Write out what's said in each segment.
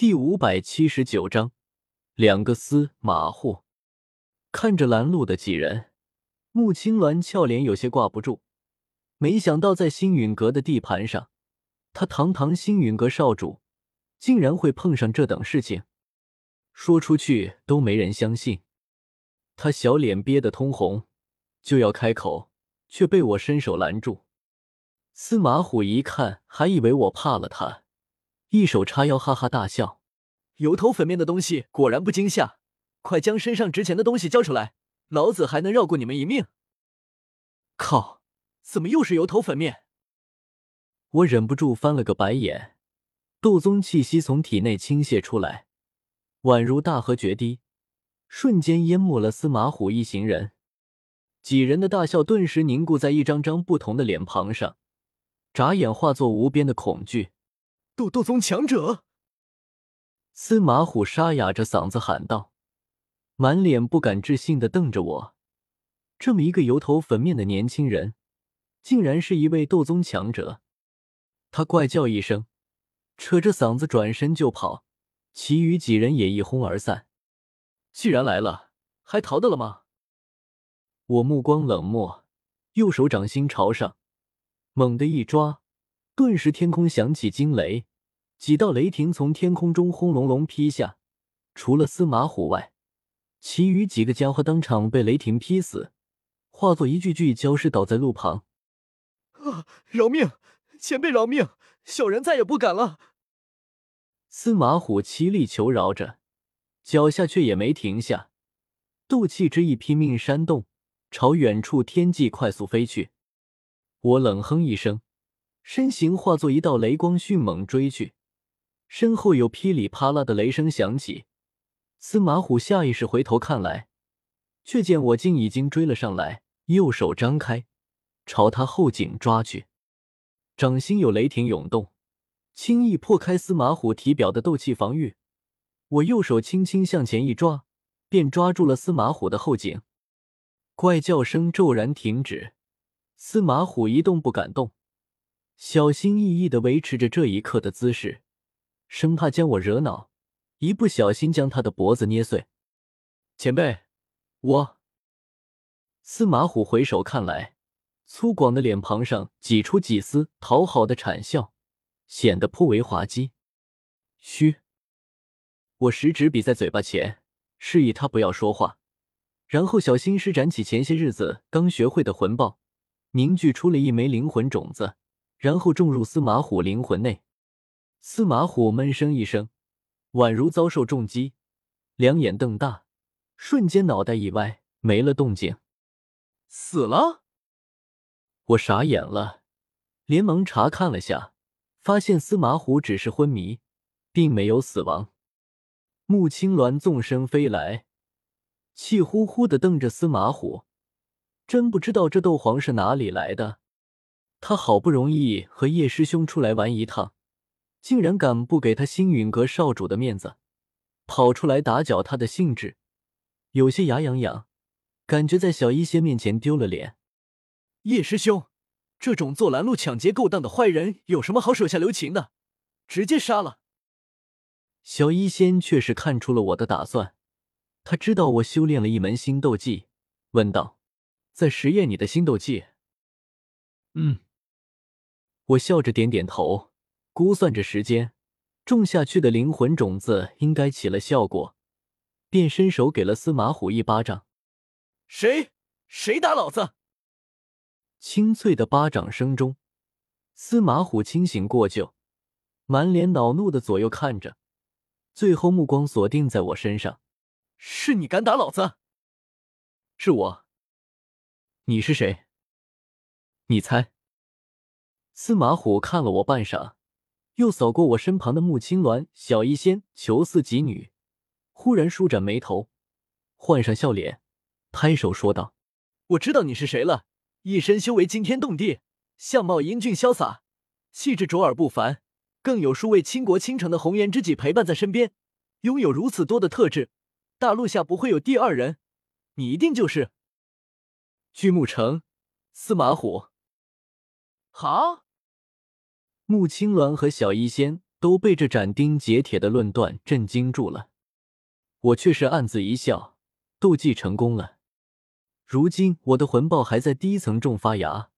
第五百七十九章，两个司马户看着拦路的几人，穆青鸾俏脸有些挂不住。没想到在星陨阁的地盘上，他堂堂星陨阁少主，竟然会碰上这等事情。说出去都没人相信。他小脸憋得通红，就要开口，却被我伸手拦住。司马虎一看，还以为我怕了他，一手叉腰，哈哈大笑：“油头粉面的东西果然不惊吓，快将身上值钱的东西交出来，老子还能绕过你们一命！”靠，怎么又是油头粉面？我忍不住翻了个白眼，斗宗气息从体内倾泻出来，宛如大河决堤，瞬间淹没了司马虎一行人。几人的大笑顿时凝固在一张张不同的脸庞上。眨眼化作无边的恐惧，斗斗宗强者！司马虎沙哑着嗓子喊道，满脸不敢置信的瞪着我。这么一个油头粉面的年轻人，竟然是一位斗宗强者！他怪叫一声，扯着嗓子转身就跑，其余几人也一哄而散。既然来了，还逃得了吗？我目光冷漠，右手掌心朝上。猛地一抓，顿时天空响起惊雷，几道雷霆从天空中轰隆隆劈下。除了司马虎外，其余几个家伙当场被雷霆劈死，化作一具具焦尸倒在路旁。啊！饶命！前辈饶命！小人再也不敢了。司马虎凄厉求饶着，脚下却也没停下，斗气之意拼命煽动，朝远处天际快速飞去。我冷哼一声，身形化作一道雷光，迅猛追去。身后有噼里啪啦的雷声响起，司马虎下意识回头看来，却见我竟已经追了上来，右手张开，朝他后颈抓去。掌心有雷霆涌动，轻易破开司马虎体表的斗气防御。我右手轻轻向前一抓，便抓住了司马虎的后颈。怪叫声骤然停止。司马虎一动不敢动，小心翼翼的维持着这一刻的姿势，生怕将我惹恼，一不小心将他的脖子捏碎。前辈，我……司马虎回首看来，粗犷的脸庞上挤出几丝讨好的谄笑，显得颇为滑稽。嘘！我食指比在嘴巴前，示意他不要说话，然后小心施展起前些日子刚学会的魂爆。凝聚出了一枚灵魂种子，然后种入司马虎灵魂内。司马虎闷声一声，宛如遭受重击，两眼瞪大，瞬间脑袋一歪，没了动静。死了！我傻眼了，连忙查看了下，发现司马虎只是昏迷，并没有死亡。穆青鸾纵身飞来，气呼呼的瞪着司马虎。真不知道这斗皇是哪里来的，他好不容易和叶师兄出来玩一趟，竟然敢不给他星陨阁少主的面子，跑出来打搅他的兴致，有些牙痒痒，感觉在小医仙面前丢了脸。叶师兄，这种做拦路抢劫勾当的坏人有什么好手下留情的？直接杀了！小医仙却是看出了我的打算，他知道我修炼了一门新斗技，问道。在实验你的新斗技。嗯，我笑着点点头，估算着时间，种下去的灵魂种子应该起了效果，便伸手给了司马虎一巴掌。谁？谁打老子？清脆的巴掌声中，司马虎清醒过旧，满脸恼怒的左右看着，最后目光锁定在我身上。是你敢打老子？是我。你是谁？你猜。司马虎看了我半晌，又扫过我身旁的穆青鸾、小医仙、裘四几女，忽然舒展眉头，换上笑脸，拍手说道：“我知道你是谁了！一身修为惊天动地，相貌英俊潇洒，气质卓尔不凡，更有数位倾国倾城的红颜知己陪伴在身边，拥有如此多的特质，大陆下不会有第二人，你一定就是。”巨木城，司马虎。好，穆青鸾和小医仙都被这斩钉截铁的论断震惊住了。我却是暗自一笑，斗技成功了。如今我的魂爆还在第一层种发芽，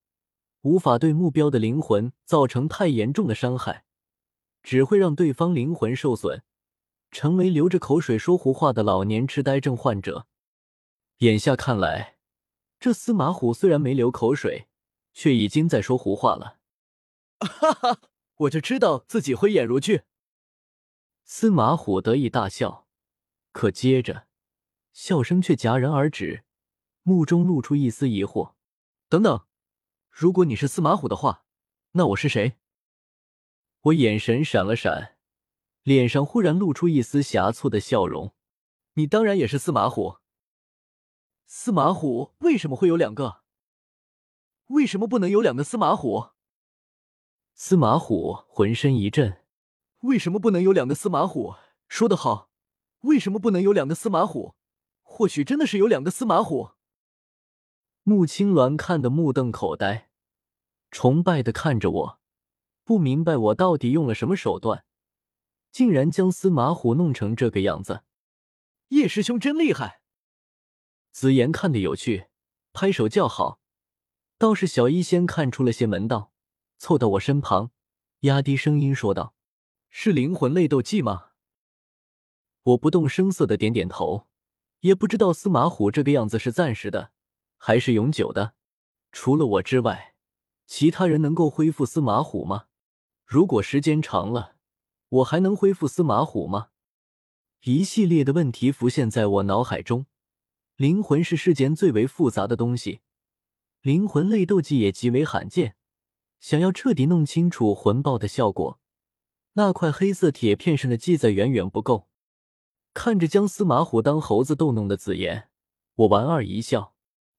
无法对目标的灵魂造成太严重的伤害，只会让对方灵魂受损，成为流着口水说胡话的老年痴呆症患者。眼下看来，这司马虎虽然没流口水，却已经在说胡话了。哈哈，我就知道自己慧眼如炬。司马虎得意大笑，可接着笑声却戛然而止，目中露出一丝疑惑。等等，如果你是司马虎的话，那我是谁？我眼神闪了闪，脸上忽然露出一丝狭促的笑容。你当然也是司马虎。司马虎为什么会有两个？为什么不能有两个司马虎？司马虎浑身一震，为什么不能有两个司马虎？说得好，为什么不能有两个司马虎？或许真的是有两个司马虎。穆青鸾看得目瞪口呆，崇拜的看着我，不明白我到底用了什么手段，竟然将司马虎弄成这个样子。叶师兄真厉害！紫妍看得有趣，拍手叫好。倒是小医仙看出了些门道。凑到我身旁，压低声音说道：“是灵魂类斗技吗？”我不动声色的点点头，也不知道司马虎这个样子是暂时的，还是永久的。除了我之外，其他人能够恢复司马虎吗？如果时间长了，我还能恢复司马虎吗？一系列的问题浮现在我脑海中。灵魂是世间最为复杂的东西，灵魂类斗技也极为罕见。想要彻底弄清楚魂爆的效果，那块黑色铁片上的记载远远不够。看着将司马虎当猴子逗弄的紫妍，我莞尔一笑。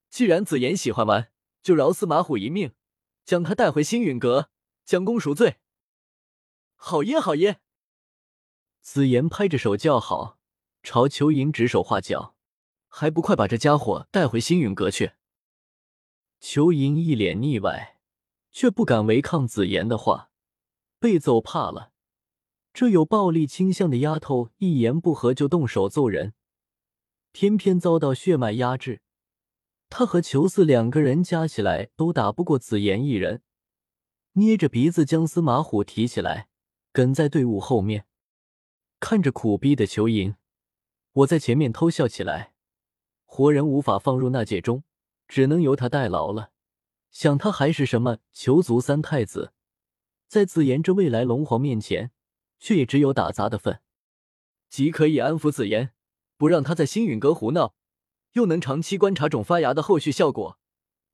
既然紫妍喜欢玩，就饶司马虎一命，将他带回星陨阁，将功赎罪。好耶，好耶！紫妍拍着手叫好，朝裘银指手画脚，还不快把这家伙带回星陨阁去！裘银一脸腻歪。却不敢违抗紫妍的话，被揍怕了。这有暴力倾向的丫头，一言不合就动手揍人，偏偏遭到血脉压制。他和裘四两个人加起来都打不过紫妍一人，捏着鼻子将司马虎提起来，跟在队伍后面，看着苦逼的裘银，我在前面偷笑起来。活人无法放入纳戒中，只能由他代劳了。想他还是什么囚族三太子，在紫妍这未来龙皇面前，却也只有打杂的份。既可以安抚紫妍，不让他在星陨阁胡闹，又能长期观察种发芽的后续效果，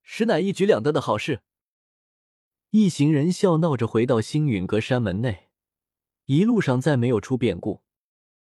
实乃一举两得的好事。一行人笑闹着回到星陨阁山门内，一路上再没有出变故。